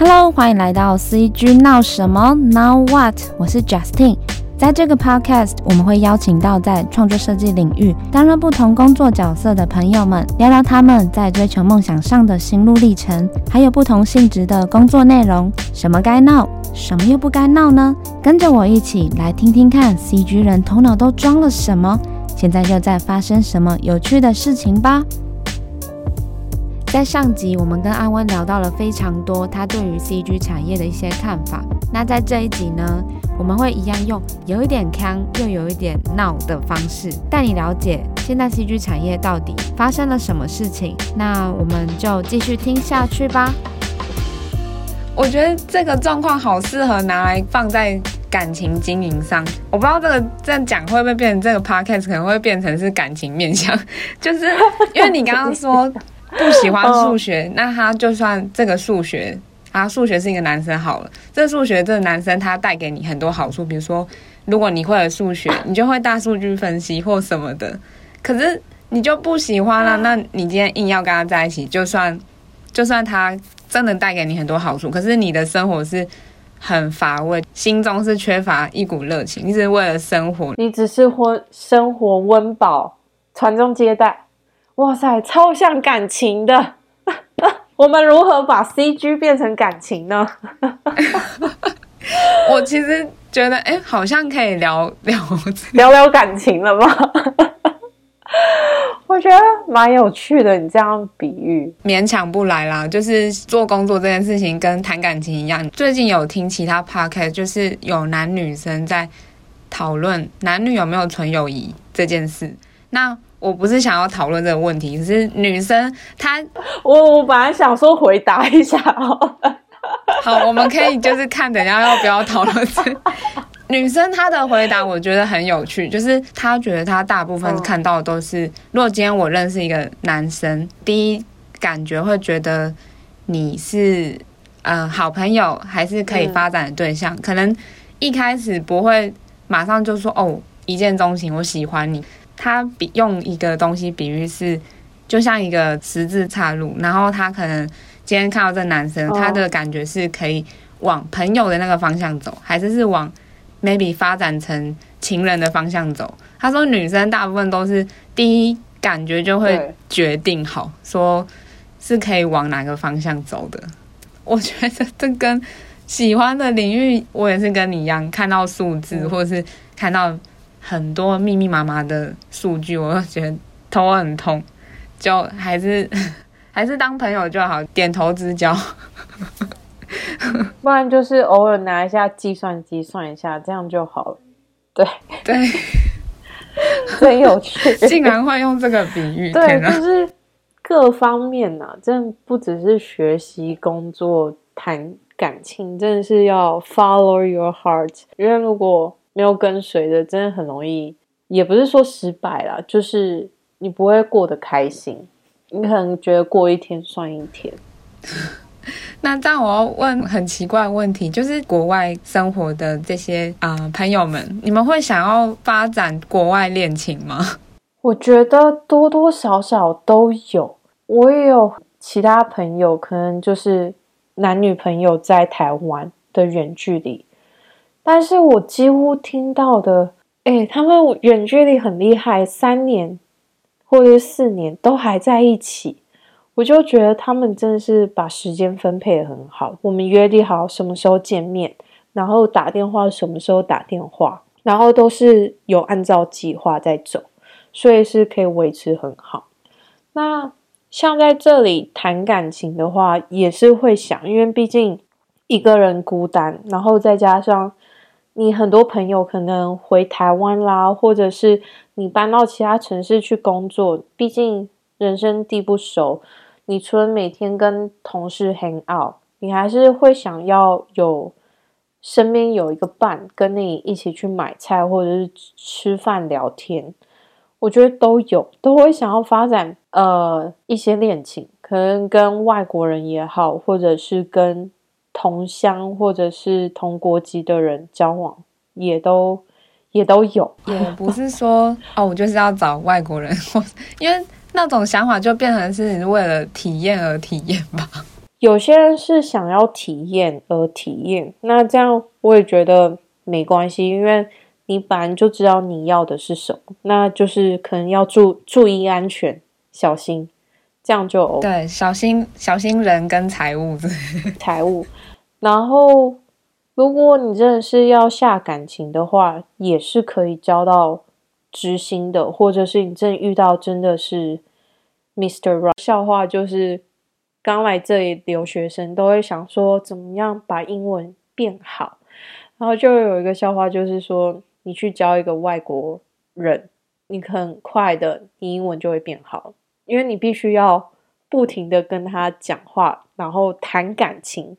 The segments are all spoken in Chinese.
Hello，欢迎来到 CG 闹什么？Now what？我是 Justin，。在这个 Podcast，我们会邀请到在创作设计领域担任不同工作角色的朋友们，聊聊他们在追求梦想上的心路历程，还有不同性质的工作内容。什么该闹，什么又不该闹呢？跟着我一起来听听看，CG 人头脑都装了什么？现在又在发生什么有趣的事情吧？在上集，我们跟安温聊到了非常多他对于 CG 产业的一些看法。那在这一集呢，我们会一样用有一点又有一点闹的方式，带你了解现在 CG 产业到底发生了什么事情。那我们就继续听下去吧。我觉得这个状况好适合拿来放在感情经营上。我不知道这个这样讲会不会变成这个 podcast 可能会变成是感情面向，就是因为你刚刚说。不喜欢数学，oh. 那他就算这个数学，啊数学是一个男生好了。这数学这个男生他带给你很多好处，比如说，如果你会了数学，你就会大数据分析或什么的。可是你就不喜欢了，那你今天硬要跟他在一起，就算就算他真的带给你很多好处，可是你的生活是很乏味，心中是缺乏一股热情，你只是为了生活，你只是活生活温饱，传宗接代。哇塞，超像感情的！我们如何把 CG 变成感情呢？我其实觉得，哎、欸，好像可以聊聊聊聊感情了吧？我觉得蛮有趣的，你这样比喻勉强不来啦。就是做工作这件事情跟谈感情一样。最近有听其他 podcast，就是有男女生在讨论男女有没有纯友谊这件事。那我不是想要讨论这个问题，只是女生她，我我本来想说回答一下哦。好，我们可以就是看等下要不要讨论这。女生她的回答我觉得很有趣，就是她觉得她大部分看到的都是，如果今天我认识一个男生，第一感觉会觉得你是嗯、呃、好朋友，还是可以发展的对象，可能一开始不会马上就说哦一见钟情，我喜欢你。他比用一个东西比喻是，就像一个十字岔路，然后他可能今天看到这男生，他的感觉是可以往朋友的那个方向走，还是是往 maybe 发展成情人的方向走？他说女生大部分都是第一感觉就会决定好，说是可以往哪个方向走的。我觉得这跟喜欢的领域，我也是跟你一样，看到数字或者是看到。很多密密麻麻的数据，我就觉得头很痛，就还是 还是当朋友就好，点头之交。不然就是偶尔拿一下计算机算一下，这样就好了。对对，真有趣，竟然会用这个比喻。对，就是各方面呢、啊，真不只是学习、工作、谈感情，真的是要 follow your heart。因为如果没有跟随的，真的很容易，也不是说失败啦，就是你不会过得开心，你可能觉得过一天算一天。那这样我要问很奇怪的问题，就是国外生活的这些啊、呃、朋友们，你们会想要发展国外恋情吗？我觉得多多少少都有，我也有其他朋友，可能就是男女朋友在台湾的远距离。但是我几乎听到的，哎，他们远距离很厉害，三年或者是四年都还在一起，我就觉得他们真的是把时间分配得很好。我们约定好什么时候见面，然后打电话什么时候打电话，然后都是有按照计划在走，所以是可以维持很好。那像在这里谈感情的话，也是会想，因为毕竟一个人孤单，然后再加上。你很多朋友可能回台湾啦，或者是你搬到其他城市去工作，毕竟人生地不熟。你除了每天跟同事 hang out，你还是会想要有身边有一个伴，跟你一起去买菜或者是吃饭聊天。我觉得都有，都会想要发展呃一些恋情，可能跟外国人也好，或者是跟。同乡或者是同国籍的人交往，也都也都有，也不是说哦，我就是要找外国人，因为那种想法就变成是为了体验而体验吧。有些人是想要体验而体验，那这样我也觉得没关系，因为你本来就知道你要的是什么，那就是可能要注注意安全，小心，这样就 OK。对，小心小心人跟财物，财物。然后，如果你真的是要下感情的话，也是可以交到知心的，或者是你真的遇到真的是 Mr. Right。笑话就是，刚来这里留学生都会想说，怎么样把英文变好。然后就有一个笑话，就是说，你去交一个外国人，你很快的，你英文就会变好，因为你必须要不停的跟他讲话，然后谈感情。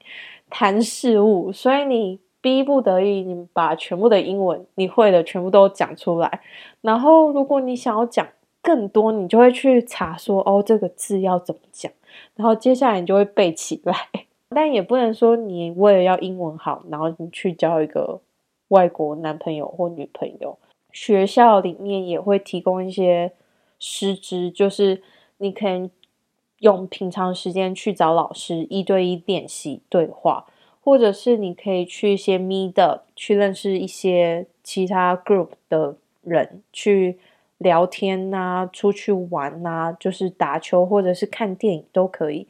谈事物，所以你逼不得已，你把全部的英文你会的全部都讲出来。然后，如果你想要讲更多，你就会去查说，哦，这个字要怎么讲。然后接下来你就会背起来。但也不能说你为了要英文好，然后你去交一个外国男朋友或女朋友。学校里面也会提供一些师资，就是你可以。用平常时间去找老师一对一练习对话，或者是你可以去一些 Meetup 去认识一些其他 group 的人去聊天呐，出去玩呐，就是打球或者是看电影都可以。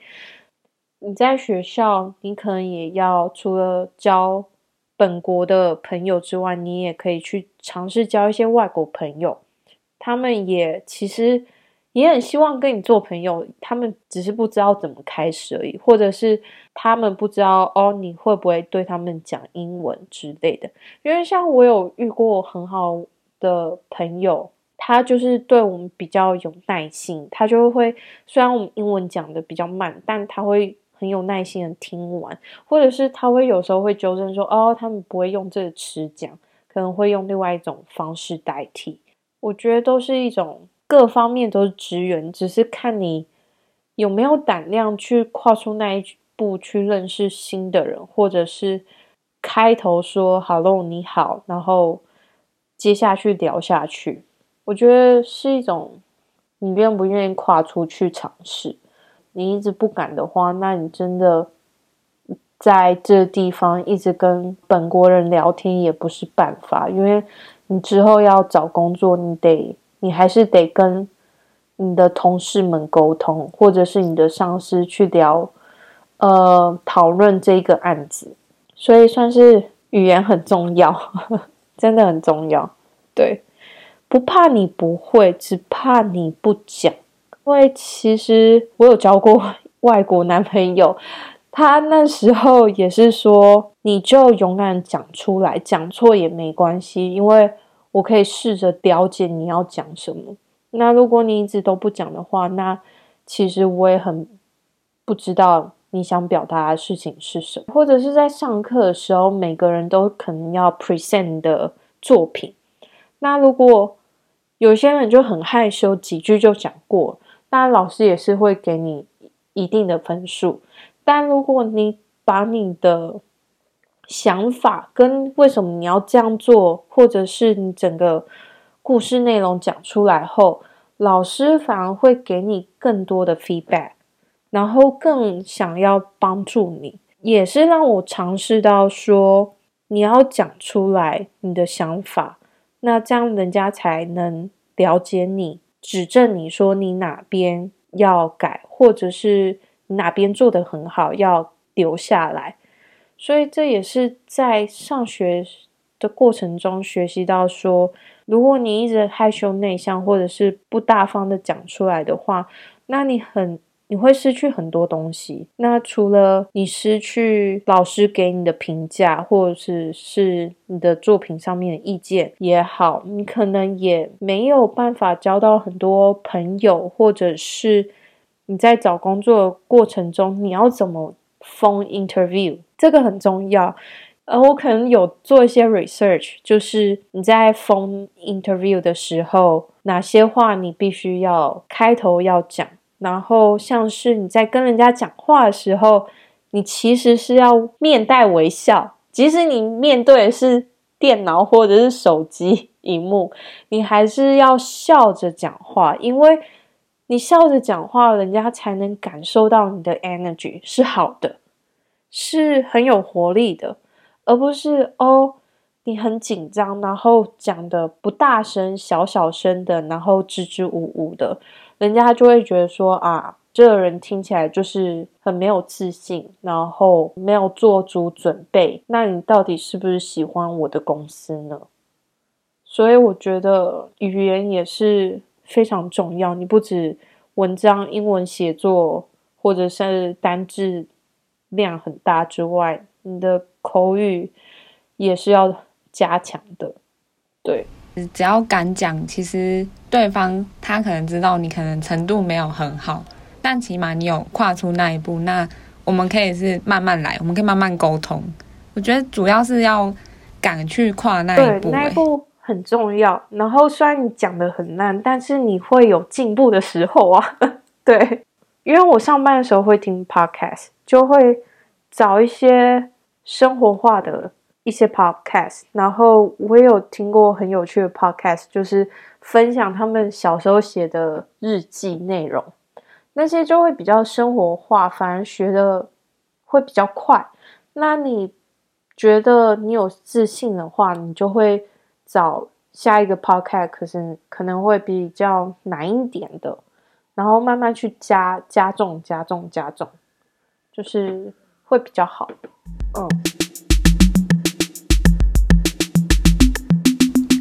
你在学校，你可能也要除了交本国的朋友之外，你也可以去尝试交一些外国朋友，他们也其实。也很希望跟你做朋友，他们只是不知道怎么开始而已，或者是他们不知道哦，你会不会对他们讲英文之类的。因为像我有遇过很好的朋友，他就是对我们比较有耐心，他就会虽然我们英文讲的比较慢，但他会很有耐心的听完，或者是他会有时候会纠正说哦，他们不会用这个词讲，可能会用另外一种方式代替。我觉得都是一种。各方面都是支援，只是看你有没有胆量去跨出那一步，去认识新的人，或者是开头说 “hello，你好”，然后接下去聊下去。我觉得是一种你愿不愿意跨出去尝试。你一直不敢的话，那你真的在这地方一直跟本国人聊天也不是办法，因为你之后要找工作，你得。你还是得跟你的同事们沟通，或者是你的上司去聊，呃，讨论这个案子。所以算是语言很重要，真的很重要。对，不怕你不会，只怕你不讲。因为其实我有交过外国男朋友，他那时候也是说，你就勇敢讲出来，讲错也没关系，因为。我可以试着了解你要讲什么。那如果你一直都不讲的话，那其实我也很不知道你想表达的事情是什么。或者是在上课的时候，每个人都可能要 present 的作品。那如果有些人就很害羞，几句就讲过，那老师也是会给你一定的分数。但如果你把你的想法跟为什么你要这样做，或者是你整个故事内容讲出来后，老师反而会给你更多的 feedback，然后更想要帮助你，也是让我尝试到说你要讲出来你的想法，那这样人家才能了解你，指正你说你哪边要改，或者是哪边做得很好，要留下来。所以这也是在上学的过程中学习到说，如果你一直害羞内向，或者是不大方的讲出来的话，那你很你会失去很多东西。那除了你失去老师给你的评价，或者是是你的作品上面的意见也好，你可能也没有办法交到很多朋友，或者是你在找工作过程中，你要怎么 phone interview。这个很重要，呃，我可能有做一些 research，就是你在 phone interview 的时候，哪些话你必须要开头要讲，然后像是你在跟人家讲话的时候，你其实是要面带微笑，即使你面对的是电脑或者是手机萤幕，你还是要笑着讲话，因为你笑着讲话，人家才能感受到你的 energy 是好的，是很有活力的，而不是哦，你很紧张，然后讲的不大声，小小声的，然后支支吾吾的，人家就会觉得说啊，这个人听起来就是很没有自信，然后没有做足准备。那你到底是不是喜欢我的公司呢？所以我觉得语言也是。非常重要，你不止文章英文写作或者是单字量很大之外，你的口语也是要加强的。对，只要敢讲，其实对方他可能知道你可能程度没有很好，但起码你有跨出那一步。那我们可以是慢慢来，我们可以慢慢沟通。我觉得主要是要敢去跨那一步，欸。那一步很重要，然后虽然你讲得很烂，但是你会有进步的时候啊。对，因为我上班的时候会听 podcast，就会找一些生活化的一些 podcast，然后我也有听过很有趣的 podcast，就是分享他们小时候写的日记内容，那些就会比较生活化，反而学的会比较快。那你觉得你有自信的话，你就会。找下一个 podcast，可是可能会比较难一点的，然后慢慢去加加重、加重、加重，就是会比较好。嗯，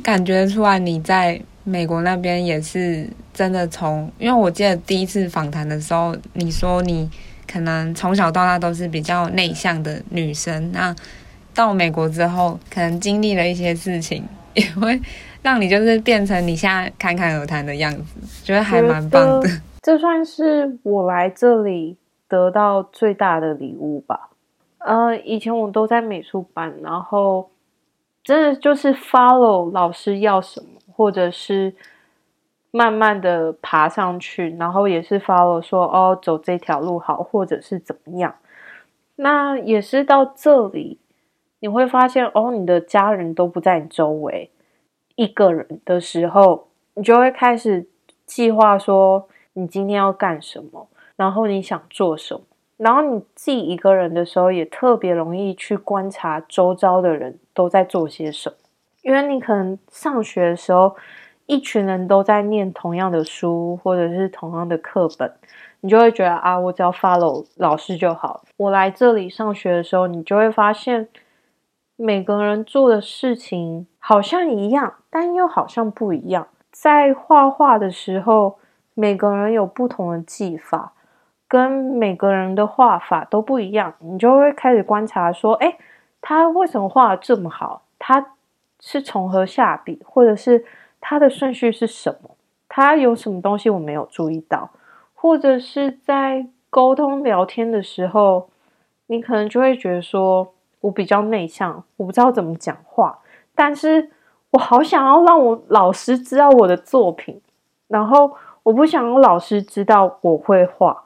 感觉出来你在美国那边也是真的从，因为我记得第一次访谈的时候，你说你可能从小到大都是比较内向的女生，那到美国之后，可能经历了一些事情。也会让你就是变成你现在侃侃而谈的样子，觉得还蛮棒的。这算是我来这里得到最大的礼物吧。呃，以前我都在美术班，然后真的就是 follow 老师要什么，或者是慢慢的爬上去，然后也是 follow 说哦，走这条路好，或者是怎么样。那也是到这里。你会发现，哦，你的家人都不在你周围，一个人的时候，你就会开始计划说你今天要干什么，然后你想做什么，然后你自己一个人的时候，也特别容易去观察周遭的人都在做些什么，因为你可能上学的时候，一群人都在念同样的书或者是同样的课本，你就会觉得啊，我只要 follow 老师就好。我来这里上学的时候，你就会发现。每个人做的事情好像一样，但又好像不一样。在画画的时候，每个人有不同的技法，跟每个人的画法都不一样。你就会开始观察，说：“诶，他为什么画的这么好？他是从何下笔，或者是他的顺序是什么？他有什么东西我没有注意到？或者是在沟通聊天的时候，你可能就会觉得说。”我比较内向，我不知道怎么讲话，但是我好想要让我老师知道我的作品，然后我不想让老师知道我会画，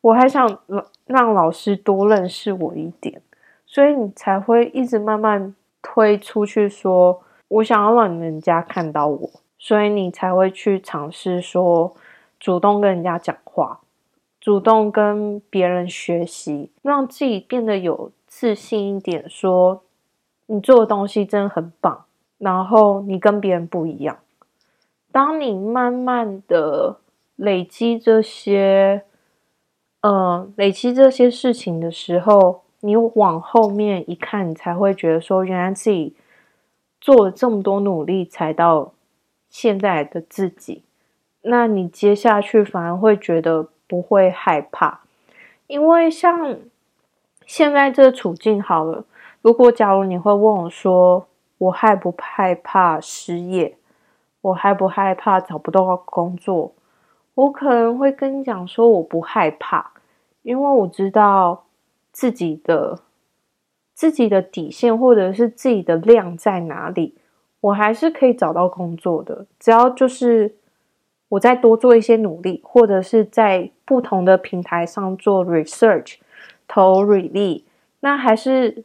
我还想让老师多认识我一点，所以你才会一直慢慢推出去说，我想要让人家看到我，所以你才会去尝试说，主动跟人家讲话，主动跟别人学习，让自己变得有。自信一点，说你做的东西真的很棒，然后你跟别人不一样。当你慢慢的累积这些，呃，累积这些事情的时候，你往后面一看，你才会觉得说，原来自己做了这么多努力，才到现在的自己。那你接下去反而会觉得不会害怕，因为像。现在这个处境好了，如果假如你会问我说，我害不害怕失业？我害不害怕找不到工作？我可能会跟你讲说，我不害怕，因为我知道自己的自己的底线或者是自己的量在哪里，我还是可以找到工作的。只要就是我再多做一些努力，或者是在不同的平台上做 research。投履历，那还是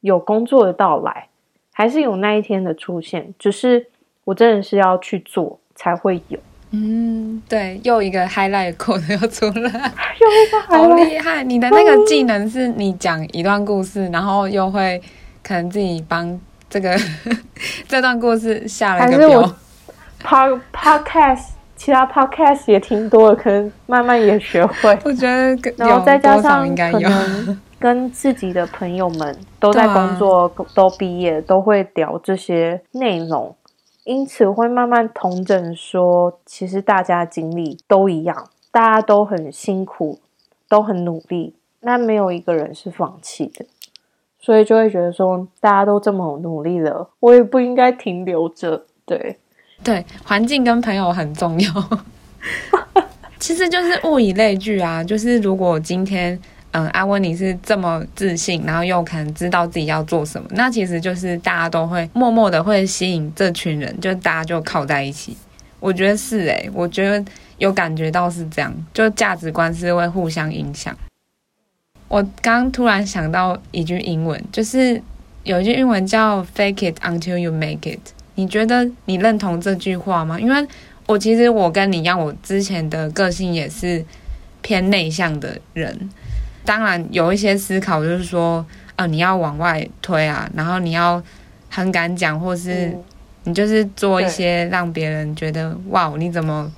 有工作的到来，还是有那一天的出现。只是我真的是要去做才会有。嗯，对，又一个 highlight code 又出来，又一个好厉害！你的那个技能是你讲一段故事，然后又会可能自己帮这个 这段故事下了一个标。Pod podcast 其他 podcast 也挺多的，可能慢慢也学会。我觉得，然后再加上可能 跟自己的朋友们都在工作，啊、都毕业，都会聊这些内容。因此会慢慢同整说，其实大家经历都一样，大家都很辛苦，都很努力，那没有一个人是放弃的，所以就会觉得说，大家都这么努力了，我也不应该停留着。对，对，环境跟朋友很重要，其实就是物以类聚啊，就是如果今天。嗯，阿温你是这么自信，然后又可能知道自己要做什么，那其实就是大家都会默默的会吸引这群人，就大家就靠在一起。我觉得是诶、我觉得有感觉到是这样，就价值观是会互相影响。我刚突然想到一句英文，就是有一句英文叫 “Fake it until you make it”。你觉得你认同这句话吗？因为我其实我跟你一样，我之前的个性也是偏内向的人。当然有一些思考，就是说，呃，你要往外推啊，然后你要很敢讲，或是你就是做一些让别人觉得、嗯、哇，你怎么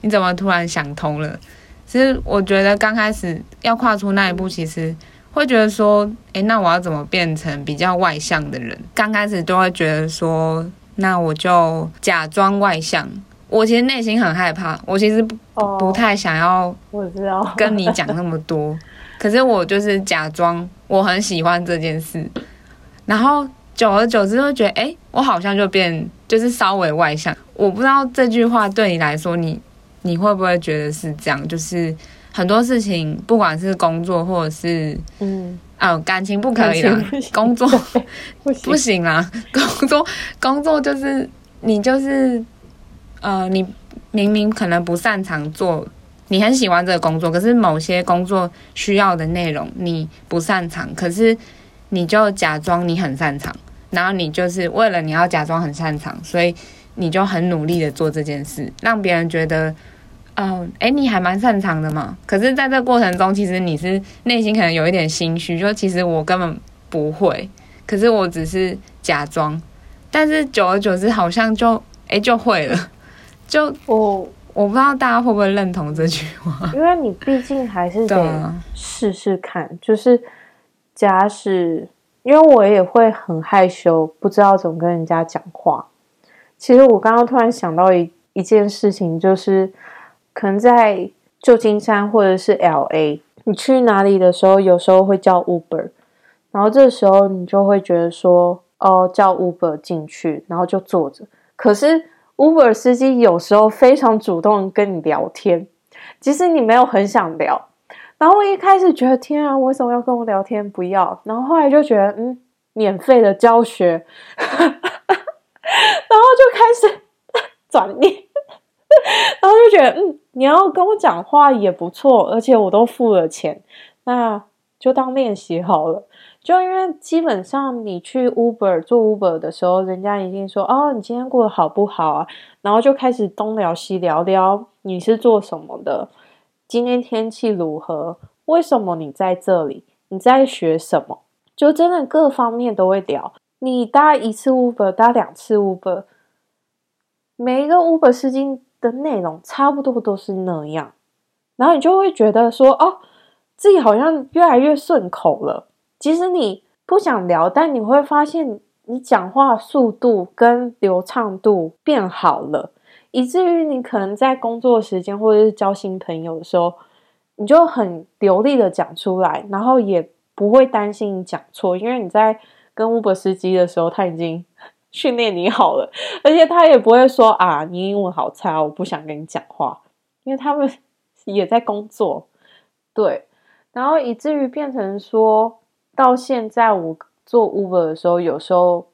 你怎么突然想通了？其实我觉得刚开始要跨出那一步，其实会觉得说，诶，那我要怎么变成比较外向的人？刚开始都会觉得说，那我就假装外向。我其实内心很害怕，我其实不、哦、不太想要，我知道跟你讲那么多。可是我就是假装我很喜欢这件事，然后久而久之会觉得，哎，我好像就变就是稍微外向。我不知道这句话对你来说，你你会不会觉得是这样？就是很多事情，不管是工作或者是嗯啊感情不可以啦，工作 不行，不行啦，工作工作就是你就是呃，你明明可能不擅长做。你很喜欢这个工作，可是某些工作需要的内容你不擅长，可是你就假装你很擅长，然后你就是为了你要假装很擅长，所以你就很努力的做这件事，让别人觉得，哦，诶，你还蛮擅长的嘛。可是在这过程中，其实你是内心可能有一点心虚，就其实我根本不会，可是我只是假装，但是久而久之，好像就诶就会了，就我。我不知道大家会不会认同这句话，因为你毕竟还是得试试看。啊、就是假使，因为我也会很害羞，不知道怎么跟人家讲话。其实我刚刚突然想到一一件事情，就是可能在旧金山或者是 LA，你去哪里的时候，有时候会叫 Uber，然后这时候你就会觉得说，哦，叫 Uber 进去，然后就坐着，可是。Uber 司机有时候非常主动跟你聊天，其实你没有很想聊。然后我一开始觉得天啊，为什么要跟我聊天？不要。然后后来就觉得嗯，免费的教学，然后就开始 转念，然后就觉得嗯，你要跟我讲话也不错，而且我都付了钱，那就当练习好了。就因为基本上你去 Uber 做 Uber 的时候，人家一定说哦，你今天过得好不好啊？然后就开始东聊西聊聊你是做什么的，今天天气如何？为什么你在这里？你在学什么？就真的各方面都会聊。你搭一次 Uber，搭两次 Uber，每一个 Uber 司机的内容差不多都是那样，然后你就会觉得说哦，自己好像越来越顺口了。其实你不想聊，但你会发现你讲话速度跟流畅度变好了，以至于你可能在工作时间或者是交新朋友的时候，你就很流利的讲出来，然后也不会担心你讲错，因为你在跟 Uber 司机的时候，他已经训练你好了，而且他也不会说啊，你英文好差，我不想跟你讲话，因为他们也在工作，对，然后以至于变成说。到现在，我做 Uber 的时候，有时候，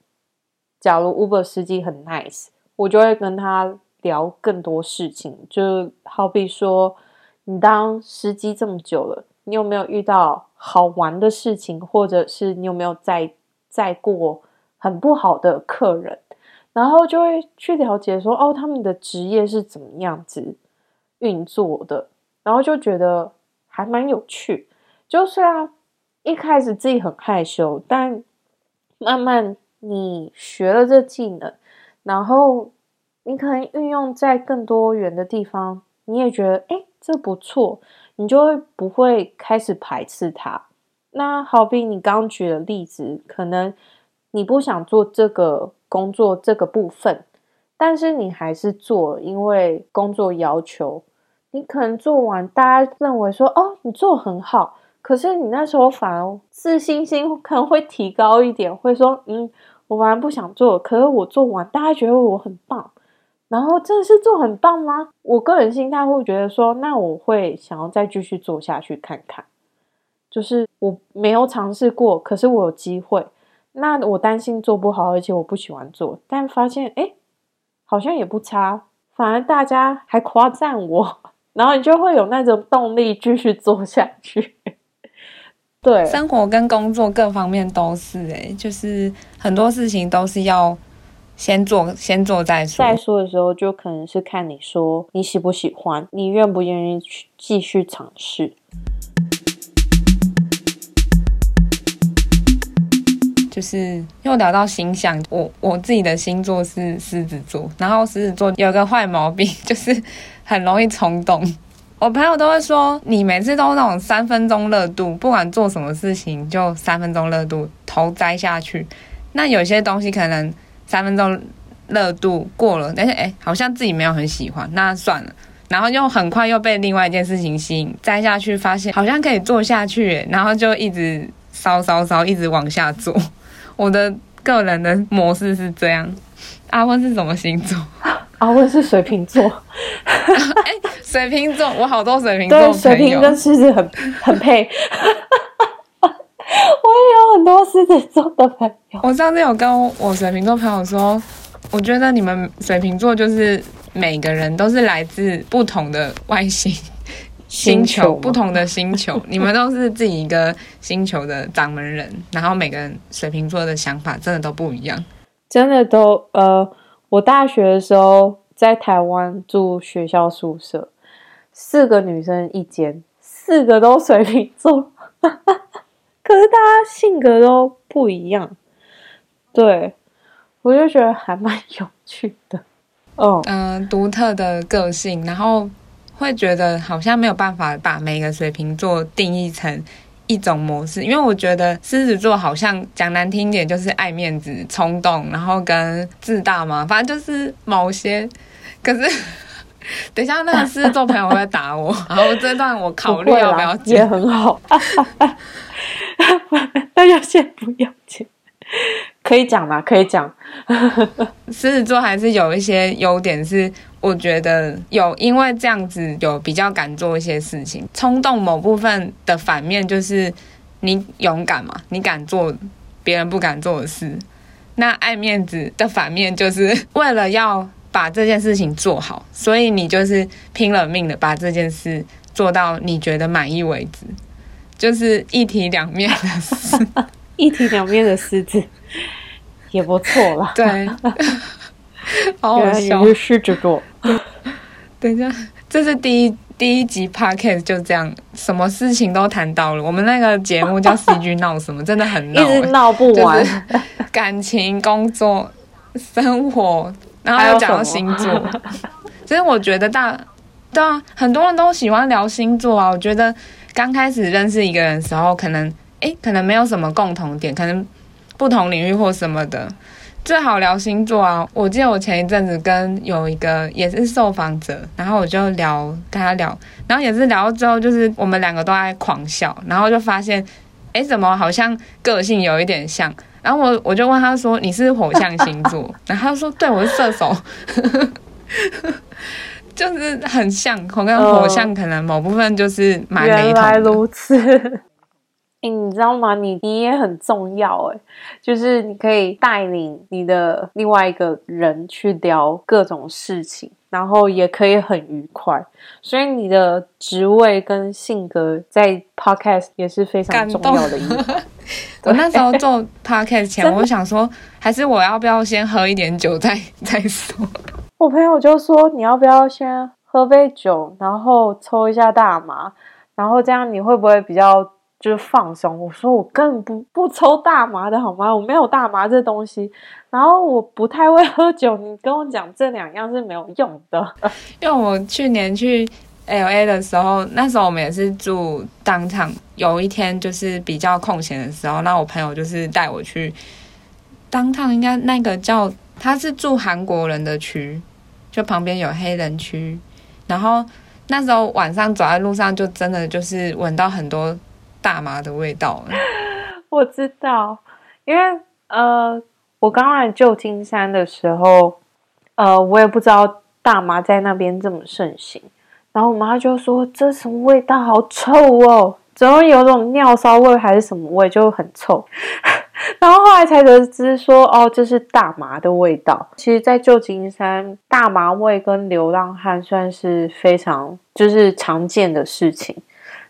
假如 Uber 司机很 nice，我就会跟他聊更多事情。就好比说，你当司机这么久了，你有没有遇到好玩的事情，或者是你有没有载载过很不好的客人？然后就会去了解说，哦，他们的职业是怎么样子运作的，然后就觉得还蛮有趣。就虽然一开始自己很害羞，但慢慢你学了这技能，然后你可能运用在更多元的地方，你也觉得，哎，这不错，你就会不会开始排斥它。那好比你刚举的例子，可能你不想做这个工作这个部分，但是你还是做，因为工作要求，你可能做完，大家认为说，哦，你做很好。可是你那时候反而自信心 可能会提高一点，会说：“嗯，我反而不想做，可是我做完，大家觉得我很棒。然后真的是做很棒吗？”我个人心态会觉得说：“那我会想要再继续做下去看看。”就是我没有尝试过，可是我有机会。那我担心做不好，而且我不喜欢做，但发现哎，好像也不差，反而大家还夸赞我，然后你就会有那种动力继续做下去。对，生活跟工作各方面都是哎、欸，就是很多事情都是要先做，先做再说。再说的时候，就可能是看你说你喜不喜欢，你愿不愿意去继续尝试。就是又聊到星象，我我自己的星座是狮子座，然后狮子座有个坏毛病，就是很容易冲动。我朋友都会说，你每次都那种三分钟热度，不管做什么事情就三分钟热度头栽下去。那有些东西可能三分钟热度过了，但是哎，好像自己没有很喜欢，那算了。然后又很快又被另外一件事情吸引，栽下去发现好像可以做下去，然后就一直烧烧烧，一直往下做。我的个人的模式是这样。阿温是什么星座？阿温是水瓶座。哎，水瓶座，我好多水瓶座水瓶跟狮子很很配。我也有很多狮子座的朋友。我上次有跟我水瓶座朋友说，我觉得你们水瓶座就是每个人都是来自不同的外星星球，不同的星球，你们都是自己一个星球的掌门人。然后每个人水瓶座的想法真的都不一样，真的都呃，我大学的时候。在台湾住学校宿舍，四个女生一间，四个都水瓶座，可是大家性格都不一样，对，我就觉得还蛮有趣的。哦，嗯，独特的个性，然后会觉得好像没有办法把每个水瓶座定义成一种模式，因为我觉得狮子座好像讲难听点就是爱面子、冲动，然后跟自大嘛，反正就是某些。可是，等一下那个狮子座朋友会打我，然后这段我考虑要不要接，也很好，那就先不要接，可以讲吗？可以讲。狮子座还是有一些优点，是我觉得有，因为这样子有比较敢做一些事情。冲动某部分的反面就是你勇敢嘛，你敢做别人不敢做的事。那爱面子的反面就是为了要把这件事情做好，所以你就是拼了命的把这件事做到你觉得满意为止，就是一体两面的事，一体两面的狮子也不错啦。对，好好笑。狮子座。等一下，这是第一第一集 podcast 就这样，什么事情都谈到了。我们那个节目叫 CG 闹什么，真的很闹，一直闹不完，就是、感情、工作、生活。然后又讲到星座，其实 我觉得大，对啊，很多人都喜欢聊星座啊。我觉得刚开始认识一个人的时候，可能诶，可能没有什么共同点，可能不同领域或什么的，最好聊星座啊。我记得我前一阵子跟有一个也是受访者，然后我就聊跟他聊，然后也是聊到之后，就是我们两个都在狂笑，然后就发现，诶，怎么好像个性有一点像。然后我我就问他说：“你是火象星座？” 然后他说：“对，我是射手，就是很像。我跟火象可能某部分就是蛮雷同的。”原来如此，欸，你知道吗？你你也很重要哎，就是你可以带领你的另外一个人去聊各种事情，然后也可以很愉快。所以你的职位跟性格在 Podcast 也是非常重要的一环。我那时候做 podcast 前，我想说，还是我要不要先喝一点酒再再说？我朋友就说，你要不要先喝杯酒，然后抽一下大麻，然后这样你会不会比较就是放松？我说我根本不不抽大麻的好吗？我没有大麻这东西，然后我不太会喝酒，你跟我讲这两样是没有用的。因为我去年去。LA 的时候，那时候我们也是住当场。有一天就是比较空闲的时候，那我朋友就是带我去当趟应该那个叫他是住韩国人的区，就旁边有黑人区。然后那时候晚上走在路上，就真的就是闻到很多大麻的味道。我知道，因为呃，我刚来旧金山的时候，呃，我也不知道大麻在那边这么盛行。然后我妈就说：“这什么味道？好臭哦！怎么有种尿骚味还是什么味，就很臭。”然后后来才得知说：“哦，这是大麻的味道。”其实，在旧金山，大麻味跟流浪汉算是非常就是常见的事情。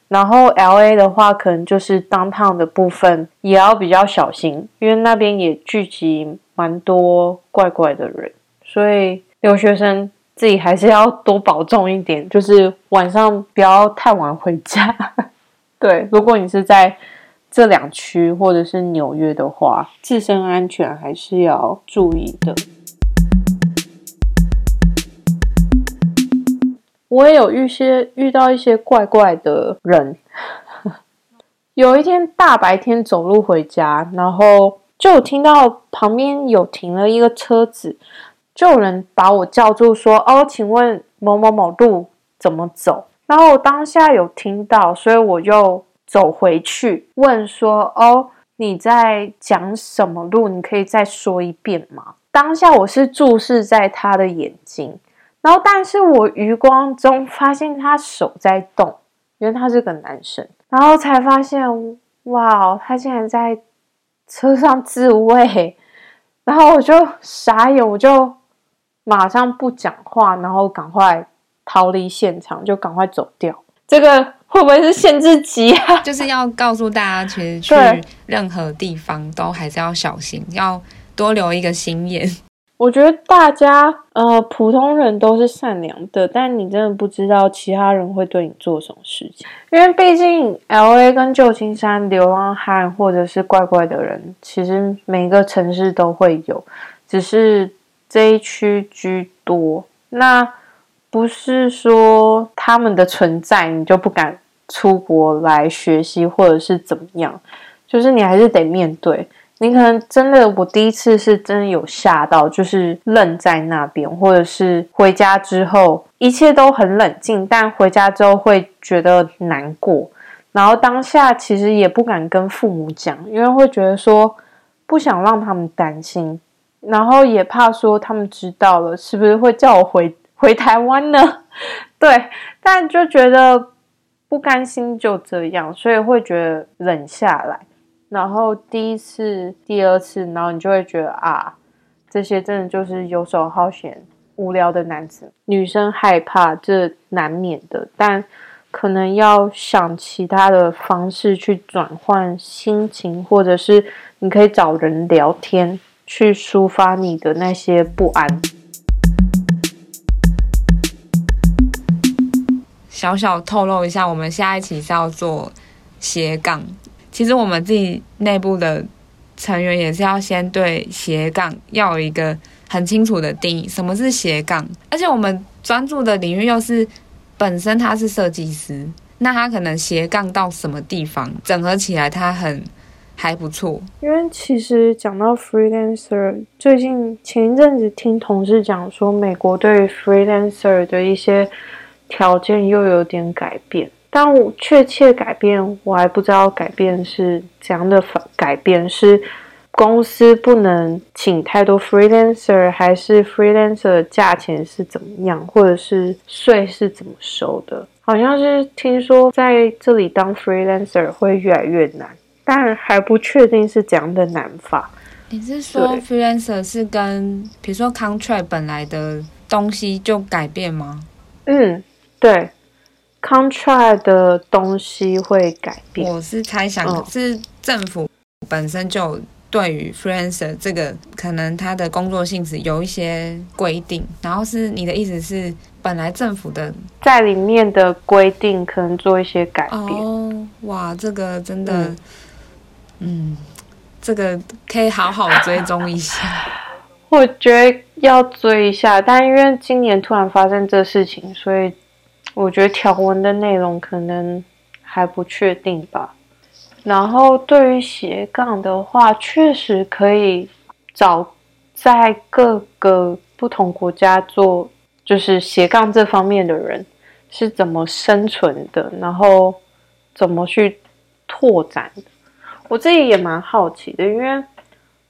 然后 LA 的话，可能就是 downtown 的部分也要比较小心，因为那边也聚集蛮多怪怪的人，所以留学生。自己还是要多保重一点，就是晚上不要太晚回家。对，如果你是在这两区或者是纽约的话，自身安全还是要注意的。我也有遇些遇到一些怪怪的人。有一天大白天走路回家，然后就听到旁边有停了一个车子。就有人把我叫住，说：“哦，请问某某某路怎么走？”然后我当下有听到，所以我就走回去问说：“哦，你在讲什么路？你可以再说一遍吗？”当下我是注视在他的眼睛，然后但是我余光中发现他手在动，因为他是个男生，然后才发现，哇，他竟然在车上自慰，然后我就傻眼，我就。马上不讲话，然后赶快逃离现场，就赶快走掉。这个会不会是限制级啊？就是要告诉大家，其实去任何地方都还是要小心，要多留一个心眼。我觉得大家呃，普通人都是善良的，但你真的不知道其他人会对你做什么事情。因为毕竟 LA 跟旧金山流浪汉或者是怪怪的人，其实每个城市都会有，只是。这一区居多，那不是说他们的存在你就不敢出国来学习或者是怎么样，就是你还是得面对。你可能真的，我第一次是真的有吓到，就是愣在那边，或者是回家之后一切都很冷静，但回家之后会觉得难过，然后当下其实也不敢跟父母讲，因为会觉得说不想让他们担心。然后也怕说他们知道了，是不是会叫我回回台湾呢？对，但就觉得不甘心就这样，所以会觉得忍下来。然后第一次、第二次，然后你就会觉得啊，这些真的就是游手好闲、无聊的男子。女生害怕这难免的，但可能要想其他的方式去转换心情，或者是你可以找人聊天。去抒发你的那些不安。小小透露一下，我们下一期是要做斜杠。其实我们自己内部的成员也是要先对斜杠要有一个很清楚的定义，什么是斜杠？而且我们专注的领域又是本身他是设计师，那他可能斜杠到什么地方，整合起来他很。还不错，因为其实讲到 freelancer，最近前一阵子听同事讲说，美国对 freelancer 的一些条件又有点改变，但我确切改变我还不知道改变是怎样的改变，是公司不能请太多 freelancer，还是 freelancer 的价钱是怎么样，或者是税是怎么收的？好像是听说在这里当 freelancer 会越来越难。但还不确定是怎样的难法。你是说 freelancer 是跟比如说 contract 本来的东西就改变吗？嗯，对，contract 的东西会改变。我是猜想是政府本身就对于 freelancer 这个可能他的工作性质有一些规定，然后是你的意思是本来政府的在里面的规定可能做一些改变。哦，哇，这个真的，嗯，嗯，这个可以好好追踪一下。我觉得要追一下，但因为今年突然发生这事情，所以我觉得条文的内容可能还不确定吧。然后对于斜杠的话，确实可以找在各个不同国家做，就是斜杠这方面的人是怎么生存的，然后怎么去拓展的。我自己也蛮好奇的，因为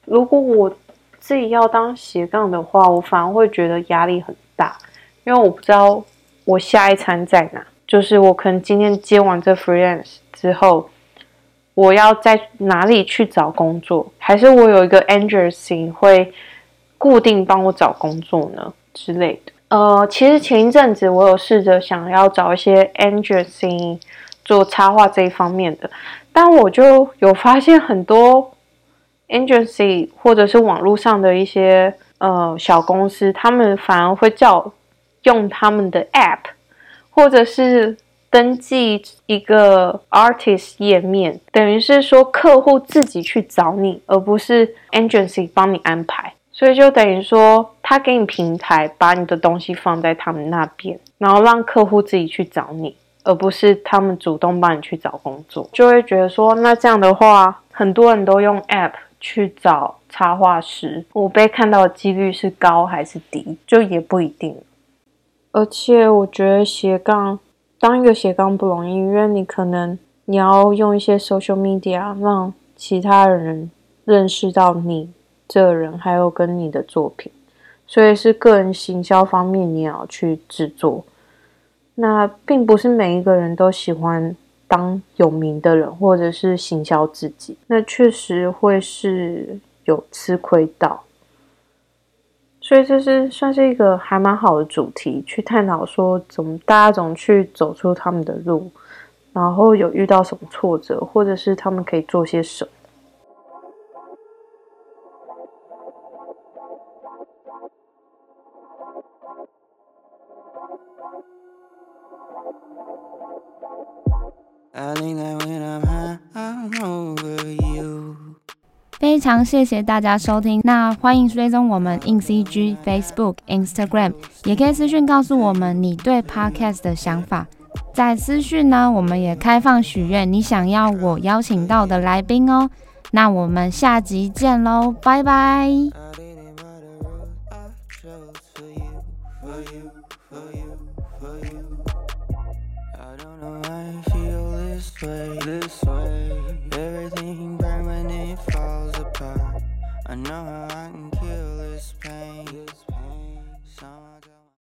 如果我自己要当斜杠的话，我反而会觉得压力很大，因为我不知道我下一餐在哪。就是我可能今天接完这 freelance 之后，我要在哪里去找工作？还是我有一个 agency 会固定帮我找工作呢之类的？呃，其实前一阵子我有试着想要找一些 agency 做插画这一方面的，但我就有发现很多。agency 或者是网络上的一些呃小公司，他们反而会叫用他们的 app，或者是登记一个 artist 页面，等于是说客户自己去找你，而不是 agency 帮你安排。所以就等于说他给你平台，把你的东西放在他们那边，然后让客户自己去找你，而不是他们主动帮你去找工作。就会觉得说，那这样的话，很多人都用 app。去找插画师，我被看到的几率是高还是低，就也不一定。而且我觉得斜杠当一个斜杠不容易，因为你可能你要用一些 social media 让其他人认识到你这个人，还有跟你的作品，所以是个人行销方面你也要去制作。那并不是每一个人都喜欢。当有名的人，或者是行销自己，那确实会是有吃亏到。所以这是算是一个还蛮好的主题，去探讨说怎么大家怎么去走出他们的路，然后有遇到什么挫折，或者是他们可以做些什么。常谢谢大家收听，那欢迎追踪我们 in CG Facebook、Instagram，也可以私讯告诉我们你对 Podcast 的想法。在私讯呢，我们也开放许愿你想要我邀请到的来宾哦。那我们下集见喽，拜拜。